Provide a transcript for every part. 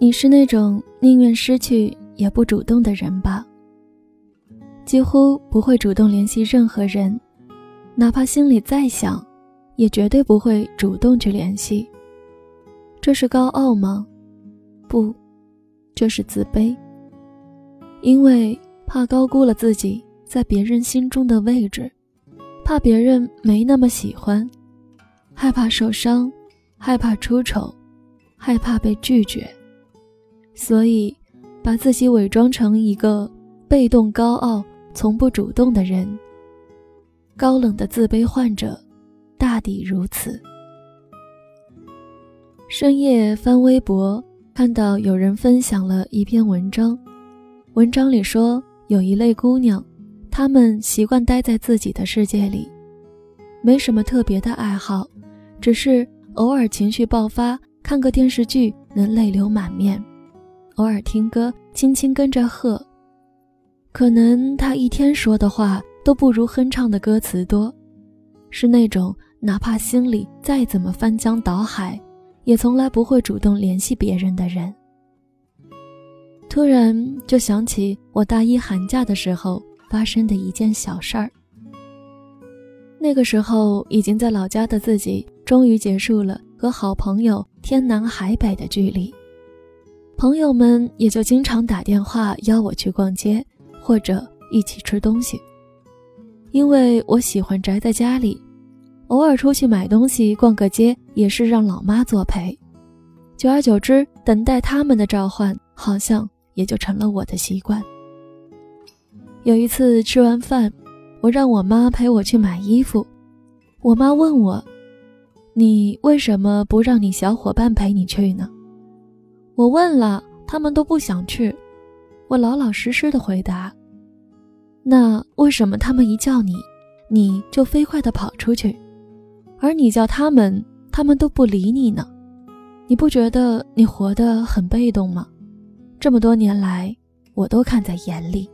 你是那种宁愿失去也不主动的人吧？几乎不会主动联系任何人，哪怕心里再想，也绝对不会主动去联系。这是高傲吗？不，这是自卑。因为怕高估了自己在别人心中的位置，怕别人没那么喜欢，害怕受伤，害怕出丑，害怕被拒绝。所以，把自己伪装成一个被动、高傲、从不主动的人。高冷的自卑患者，大抵如此。深夜翻微博，看到有人分享了一篇文章，文章里说有一类姑娘，她们习惯待在自己的世界里，没什么特别的爱好，只是偶尔情绪爆发，看个电视剧能泪流满面。偶尔听歌，轻轻跟着和。可能他一天说的话都不如哼唱的歌词多，是那种哪怕心里再怎么翻江倒海，也从来不会主动联系别人的人。突然就想起我大一寒假的时候发生的一件小事儿。那个时候已经在老家的自己，终于结束了和好朋友天南海北的距离。朋友们也就经常打电话邀我去逛街，或者一起吃东西。因为我喜欢宅在家里，偶尔出去买东西、逛个街也是让老妈作陪。久而久之，等待他们的召唤，好像也就成了我的习惯。有一次吃完饭，我让我妈陪我去买衣服，我妈问我：“你为什么不让你小伙伴陪你去呢？”我问了，他们都不想去。我老老实实的回答。那为什么他们一叫你，你就飞快的跑出去，而你叫他们，他们都不理你呢？你不觉得你活得很被动吗？这么多年来，我都看在眼里。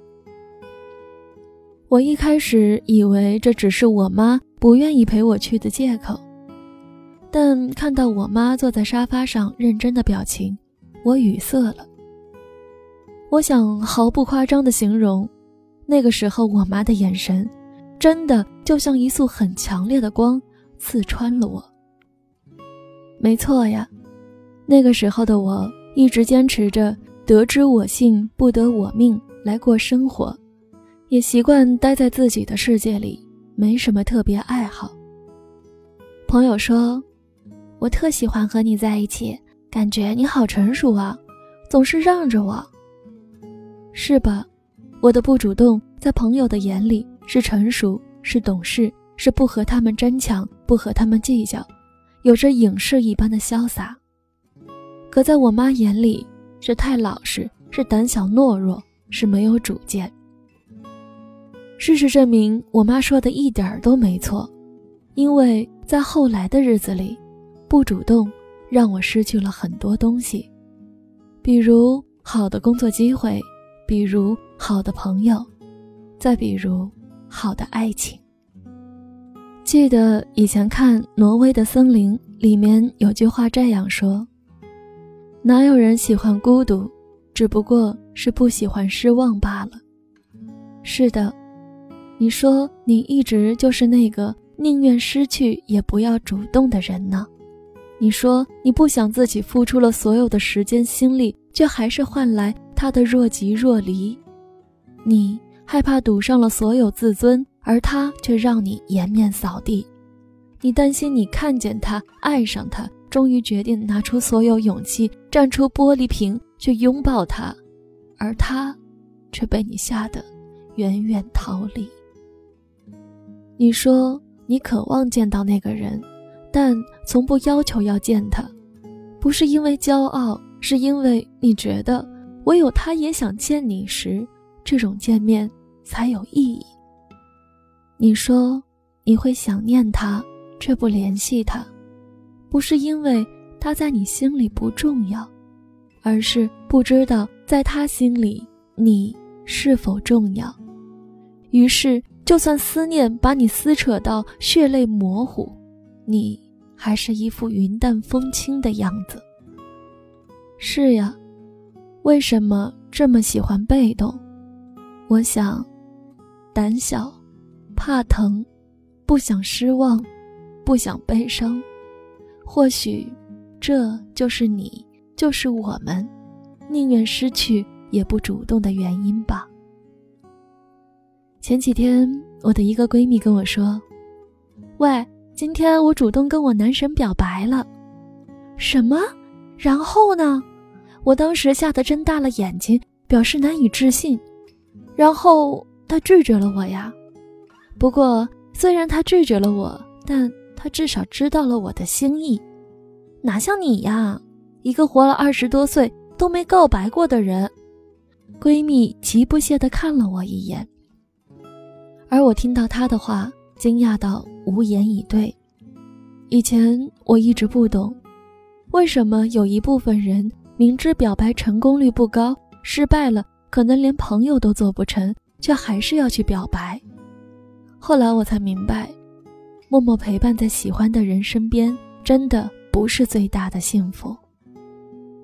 我一开始以为这只是我妈不愿意陪我去的借口，但看到我妈坐在沙发上认真的表情。我语塞了。我想毫不夸张的形容，那个时候我妈的眼神，真的就像一束很强烈的光，刺穿了我。没错呀，那个时候的我一直坚持着“得之我幸，不得我命”来过生活，也习惯待在自己的世界里，没什么特别爱好。朋友说，我特喜欢和你在一起。感觉你好成熟啊，总是让着我，是吧？我的不主动，在朋友的眼里是成熟，是懂事，是不和他们争抢，不和他们计较，有着影视一般的潇洒。可在我妈眼里，是太老实，是胆小懦弱，是没有主见。事实证明，我妈说的一点儿都没错，因为在后来的日子里，不主动。让我失去了很多东西，比如好的工作机会，比如好的朋友，再比如好的爱情。记得以前看《挪威的森林》，里面有句话这样说：“哪有人喜欢孤独，只不过是不喜欢失望罢了。”是的，你说你一直就是那个宁愿失去也不要主动的人呢？你说你不想自己付出了所有的时间心力，却还是换来他的若即若离；你害怕赌上了所有自尊，而他却让你颜面扫地；你担心你看见他爱上他，终于决定拿出所有勇气站出玻璃瓶去拥抱他，而他却被你吓得远远逃离。你说你渴望见到那个人。但从不要求要见他，不是因为骄傲，是因为你觉得唯有他也想见你时，这种见面才有意义。你说你会想念他，却不联系他，不是因为他在你心里不重要，而是不知道在他心里你是否重要。于是，就算思念把你撕扯到血泪模糊，你。还是一副云淡风轻的样子。是呀，为什么这么喜欢被动？我想，胆小，怕疼，不想失望，不想悲伤。或许，这就是你，就是我们，宁愿失去也不主动的原因吧。前几天，我的一个闺蜜跟我说：“喂，今天我主动跟我男神表白了。”什么？然后呢？我当时吓得睁大了眼睛，表示难以置信。然后他拒绝了我呀。不过，虽然他拒绝了我，但……他至少知道了我的心意，哪像你呀，一个活了二十多岁都没告白过的人。闺蜜极不屑地看了我一眼，而我听到她的话，惊讶到无言以对。以前我一直不懂，为什么有一部分人明知表白成功率不高，失败了可能连朋友都做不成，却还是要去表白。后来我才明白。默默陪伴在喜欢的人身边，真的不是最大的幸福。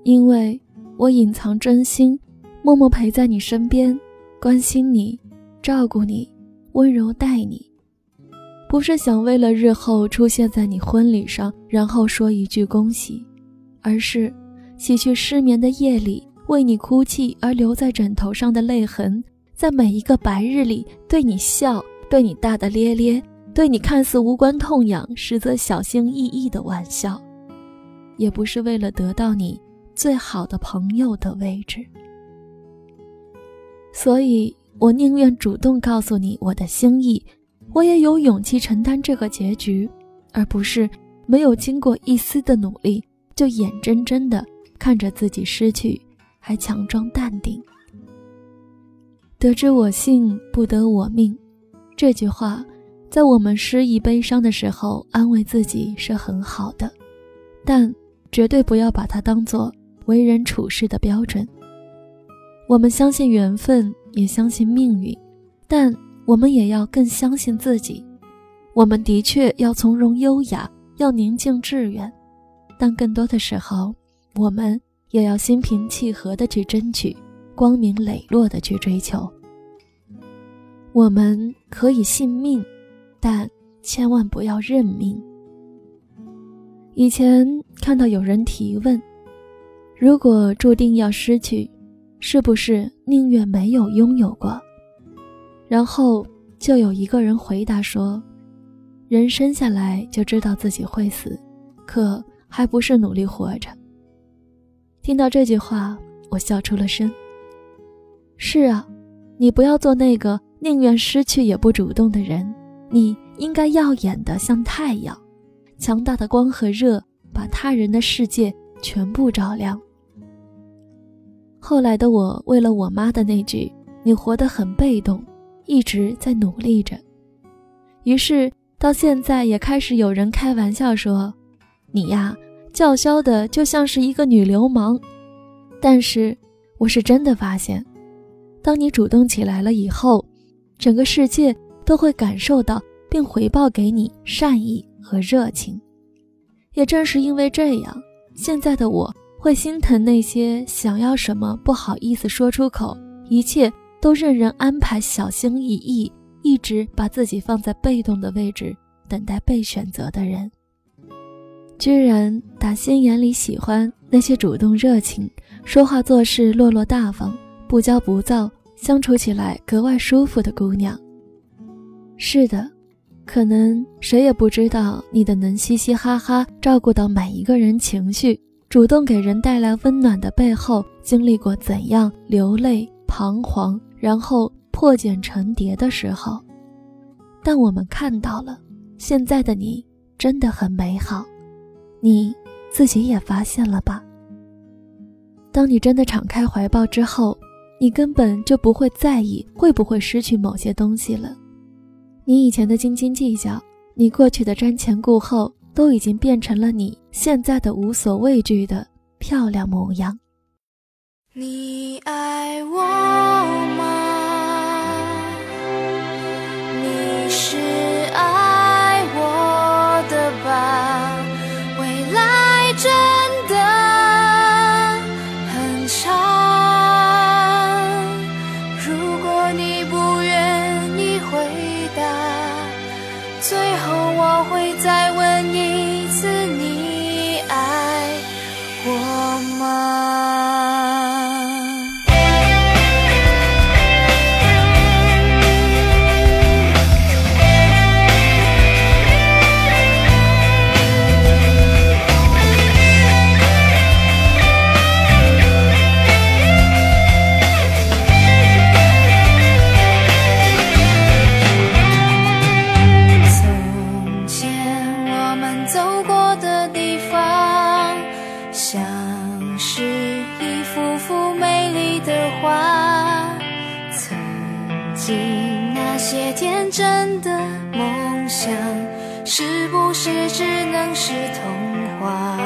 因为我隐藏真心，默默陪在你身边，关心你，照顾你，温柔待你，不是想为了日后出现在你婚礼上，然后说一句恭喜，而是洗去失眠的夜里为你哭泣而留在枕头上的泪痕，在每一个白日里对你笑，对你大大咧咧。对你看似无关痛痒，实则小心翼翼的玩笑，也不是为了得到你最好的朋友的位置，所以我宁愿主动告诉你我的心意，我也有勇气承担这个结局，而不是没有经过一丝的努力就眼睁睁的看着自己失去，还强装淡定。得之我幸，不得我命，这句话。在我们失意悲伤的时候，安慰自己是很好的，但绝对不要把它当做为人处事的标准。我们相信缘分，也相信命运，但我们也要更相信自己。我们的确要从容优雅，要宁静致远，但更多的时候，我们也要心平气和的去争取，光明磊落的去追求。我们可以信命。但千万不要认命。以前看到有人提问：如果注定要失去，是不是宁愿没有拥有过？然后就有一个人回答说：人生下来就知道自己会死，可还不是努力活着。听到这句话，我笑出了声。是啊，你不要做那个宁愿失去也不主动的人。你应该耀眼的像太阳，强大的光和热把他人的世界全部照亮。后来的我，为了我妈的那句“你活得很被动”，一直在努力着。于是到现在也开始有人开玩笑说：“你呀，叫嚣的就像是一个女流氓。”但是我是真的发现，当你主动起来了以后，整个世界。都会感受到并回报给你善意和热情，也正是因为这样，现在的我会心疼那些想要什么不好意思说出口，一切都任人安排、小心翼翼，一直把自己放在被动的位置，等待被选择的人。居然打心眼里喜欢那些主动、热情、说话做事落落大方、不骄不躁、相处起来格外舒服的姑娘。是的，可能谁也不知道你的能嘻嘻哈哈照顾到每一个人情绪，主动给人带来温暖的背后，经历过怎样流泪、彷徨，然后破茧成蝶的时候。但我们看到了，现在的你真的很美好，你自己也发现了吧？当你真的敞开怀抱之后，你根本就不会在意会不会失去某些东西了。你以前的斤斤计较，你过去的瞻前顾后，都已经变成了你现在的无所畏惧的漂亮模样。你爱我吗？些天真的梦想，是不是只能是童话？